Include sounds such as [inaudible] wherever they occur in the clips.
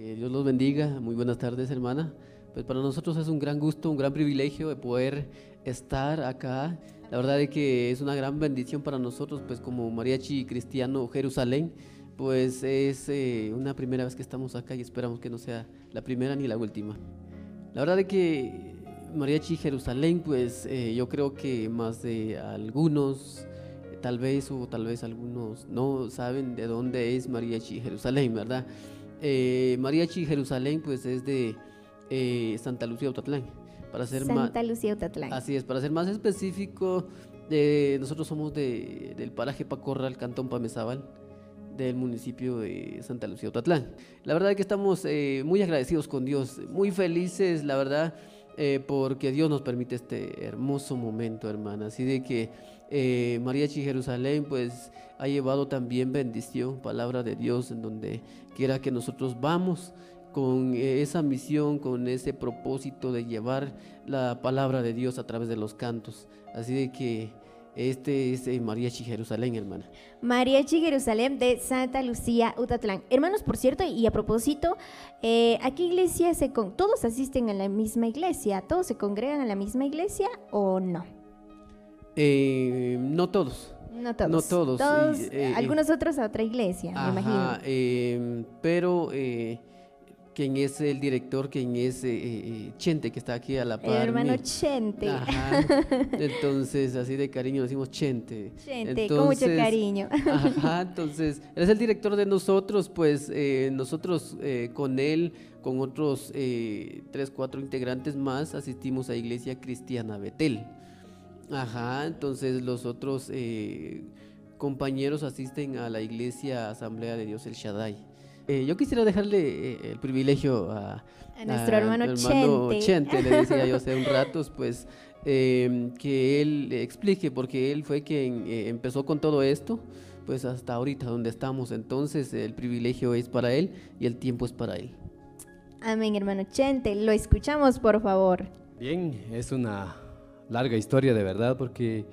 Que Dios los bendiga. Muy buenas tardes, hermana. Pues para nosotros es un gran gusto, un gran privilegio de poder estar acá. La verdad es que es una gran bendición para nosotros, pues como mariachi cristiano Jerusalén, pues es eh, una primera vez que estamos acá y esperamos que no sea la primera ni la última. La verdad es que mariachi Jerusalén, pues eh, yo creo que más de algunos tal vez o tal vez algunos no saben de dónde es Mariachi Jerusalén, ¿verdad? Eh, Mariachi Jerusalén pues es de eh, Santa Lucía Utatlán. Para ser Santa Lucía Utatlán. Así es, para ser más específico, eh, nosotros somos de, del paraje Pacorral, Cantón Pamezábal, del municipio de Santa Lucía Utatlán. La verdad es que estamos eh, muy agradecidos con Dios, muy felices, la verdad, porque Dios nos permite este hermoso momento, hermana. Así de que eh, Mariachi Jerusalén pues ha llevado también bendición, palabra de Dios en donde quiera que nosotros vamos con esa misión, con ese propósito de llevar la palabra de Dios a través de los cantos. Así de que este es eh, Mariachi Jerusalén, hermana. Mariachi Jerusalén de Santa Lucía, Utatlán. Hermanos, por cierto, y a propósito, eh, aquí iglesia se con todos asisten a la misma iglesia, todos se congregan a la misma iglesia o no? Eh, no todos. No todos. No todos. Eh, algunos otros a otra iglesia, me imagino. Em, pero quien es el director, quien es Chente, que está aquí a la par. El hermano Chente. [laughs] Entonces, así de cariño decimos Chente. Chente, con mucho cariño. Ajá, [laughs] entonces, él es el director de nosotros, pues nosotros con él, con otros tres, cuatro integrantes más, asistimos a Iglesia Cristiana Betel. Ajá, entonces los otros eh, compañeros asisten a la iglesia Asamblea de Dios el Shaddai. Eh, yo quisiera dejarle eh, el privilegio a, nuestro hermano, Chente. Chente. le decía yo hace un [laughs] rato, pues em, que él explique, porque él fue quien empezó con todo esto, pues hasta ahorita donde estamos. Entonces el privilegio es para él y el tiempo es para él. Amén, hermano Chente. Lo escuchamos, por favor. Bien, es una larga historia de verdad, porque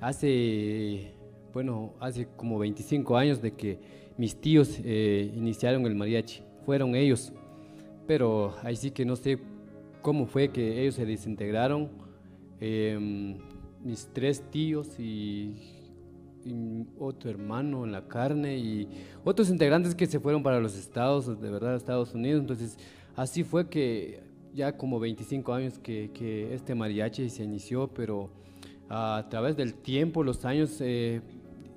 hace, bueno, hace como 25 años de que mis tíos eh, iniciaron el mariachi, fueron ellos, pero ahí sí que no sé cómo fue que ellos se desintegraron, em, mis tres tíos y, otro hermano en la carne y otros integrantes que se fueron para los estados, de verdad, Estados Unidos, entonces así fue que ya como 25 años que, que este mariachi se inició, pero a través del tiempo, los años, eh,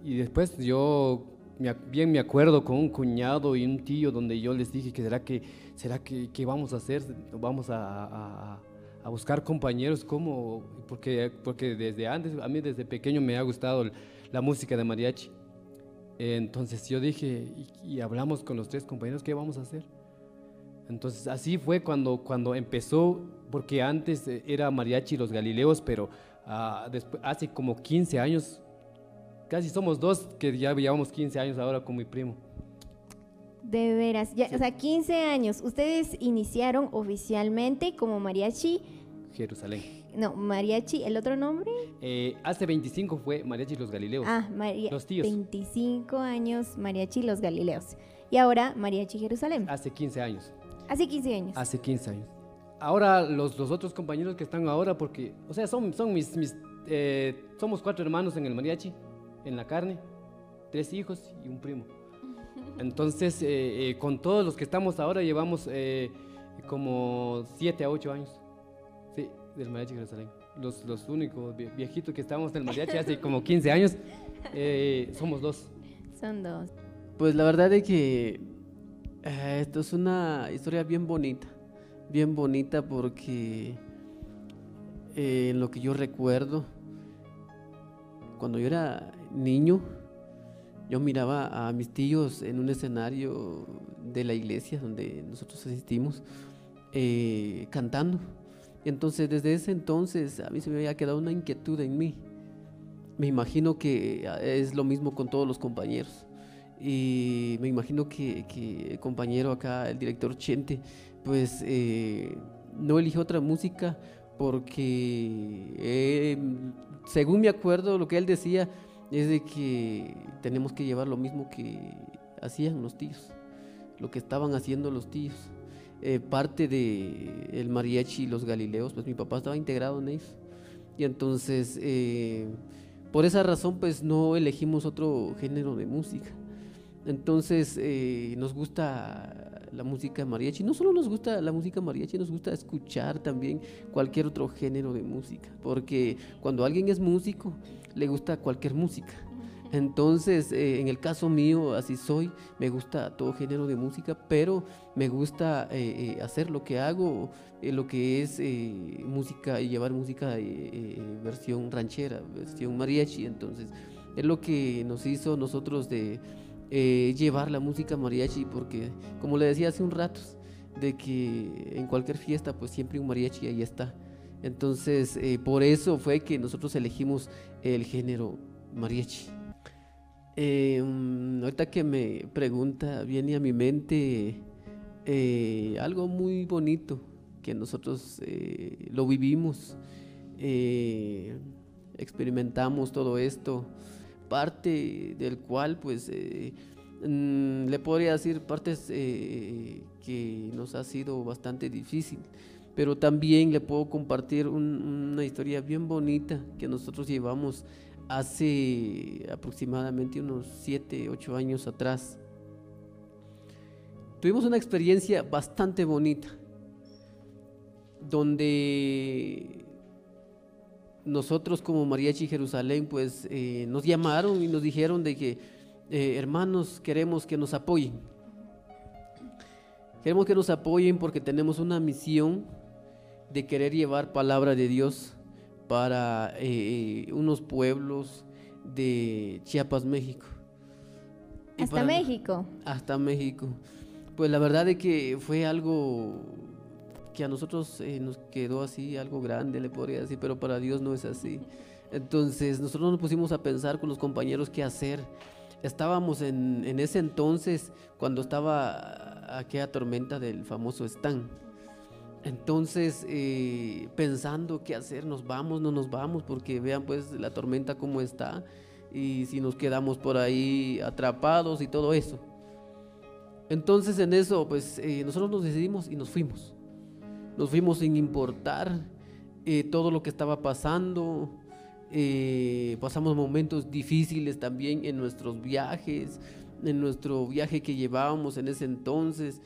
y después yo bien me acuerdo con un cuñado y un tío donde yo les dije que será que, será que, que vamos a hacer, vamos a, a, a, buscar compañeros, como, porque, porque desde antes, a mí desde pequeño me ha gustado la música de mariachi. Entonces yo dije, y, y hablamos con los tres compañeros, ¿qué vamos a hacer? Entonces así fue cuando, cuando empezó, porque antes eh, era mariachi los Galileos, pero uh, después, hace como 15 años, casi somos dos que ya llevamos 15 años ahora con mi primo. De veras, ya, o sea, 15 años. Ustedes iniciaron oficialmente como mariachi. Jerusalén. No, mariachi, ¿el otro nombre? Eh, hace 25 fue mariachi los Galileos. Ah, los tíos. 25 años mariachi los Galileos. Y ahora mariachi Jerusalén. Hace 15 años. Hace 15 años. Hace 15 años. Ahora los, los otros compañeros que están ahora, porque, o sea, son, son mis, mis eh, somos cuatro hermanos en el mariachi, en la carne, tres hijos y un primo. [laughs] Entonces, eh, eh, con todos los que estamos ahora, llevamos como 7 a 8 años, sí, del mariachi Jerusalén. Los, los únicos viejitos que estamos en el mariachi hace como [laughs] 15 años, somos dos. Son dos. Pues la verdad es que eh, esto es una historia bien bonita, bien bonita porque eh, en lo que yo recuerdo, cuando yo era niño, yo miraba a mis tíos en un escenario de la iglesia donde nosotros asistimos, eh, cantando. Entonces desde ese entonces a mí se me había quedado una inquietud en mí. Me imagino que es lo mismo con todos los compañeros. Y me imagino que, el compañero acá, el director Chente, pues eh, no eligió otra música porque, eh, según me acuerdo, lo que él decía es de que tenemos que llevar lo mismo que hacían los tíos. lo que estaban haciendo los tíos. Eh, parte de el mariachi y los galileos, pues mi papá estaba integrado en ellos. Y entonces, eh, por esa razón, pues no elegimos otro género de música. Entonces, eh, nos gusta la música mariachi. No solo nos gusta la música mariachi, nos gusta escuchar también cualquier otro género de música. Porque cuando alguien es músico, le gusta cualquier música. Entonces, eh, en el caso mío, así soy, me gusta todo género de música, pero me gusta eh, eh, hacer lo que hago, lo que es música y llevar música versión ranchera, versión mariachi. Entonces, es lo que nos hizo nosotros de llevar la música mariachi, porque como le decía hace un rato, de que en cualquier fiesta, pues siempre un mariachi ahí está. Entonces, por eso fue que nosotros elegimos el género mariachi. Eh, ahorita que me pregunta, viene a mi mente eh, algo muy bonito que nosotros eh, lo vivimos, eh, experimentamos todo esto, parte del cual pues mm, le podría decir partes que nos ha sido bastante difícil, pero también le puedo compartir una historia bien bonita que nosotros llevamos hace aproximadamente unos 7, 8 años atrás. Tuvimos una experiencia bastante bonita, donde nosotros como Mariachi Jerusalén, pues eh, nos llamaron y nos dijeron de que, eh, hermanos, queremos que nos apoyen. Queremos que nos apoyen porque tenemos una misión de querer llevar palabra de Dios para eh, unos pueblos de Chiapas, México. hasta México. Hasta México. Pues la verdad es que fue algo que a nosotros eh, nos quedó así, algo grande, le podría decir, pero para Dios no es así. Entonces nosotros nos pusimos a pensar con los compañeros qué hacer. Estábamos en, en ese entonces cuando estaba aquella tormenta del famoso Stan entonces, eh, pensando qué hacer, nos vamos, no nos vamos, porque vean pues la tormenta cómo está y si nos quedamos por ahí atrapados y todo eso. Entonces en eso, pues eh, nosotros nos decidimos y nos fuimos. Nos fuimos sin importar eh, todo lo que estaba pasando. pasamos momentos difíciles también en nuestros viajes, en nuestro viaje que llevábamos en ese entonces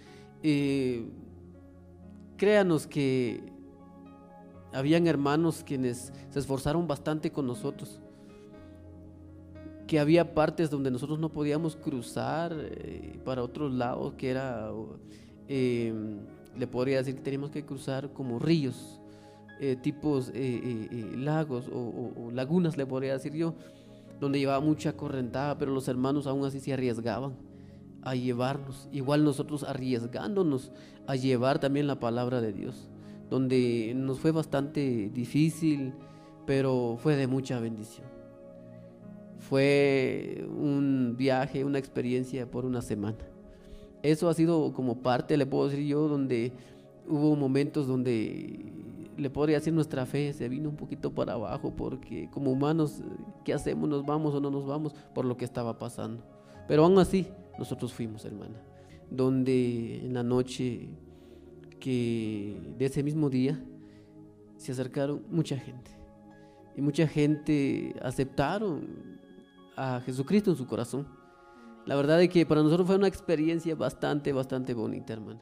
créanos que habían hermanos quienes se esforzaron bastante con nosotros, que había partes donde nosotros no podíamos cruzar eh, para otros lados, que era, eh, le podría decir que teníamos que cruzar como ríos, eh, tipos lagos o, o, lagunas, le podría decir yo, donde llevaba mucha correntada, pero los hermanos aún así se arriesgaban a llevarnos, igual nosotros arriesgándonos a llevar también la palabra de Dios, donde nos fue bastante difícil, pero fue de mucha bendición. Fue un viaje, una experiencia por una semana. Eso ha sido como parte, le puedo decir yo, donde hubo momentos donde le podría decir nuestra fe se vino un poquito para abajo porque como humanos, ¿qué hacemos? ¿Nos vamos o no nos vamos? Por lo que estaba pasando. Pero aún así, nosotros fuimos, hermana, donde en la noche que de ese mismo día se acercaron mucha gente. Y mucha gente aceptaron a Jesucristo en su corazón. La verdad es que para nosotros fue una experiencia bastante, bastante bonita, hermana.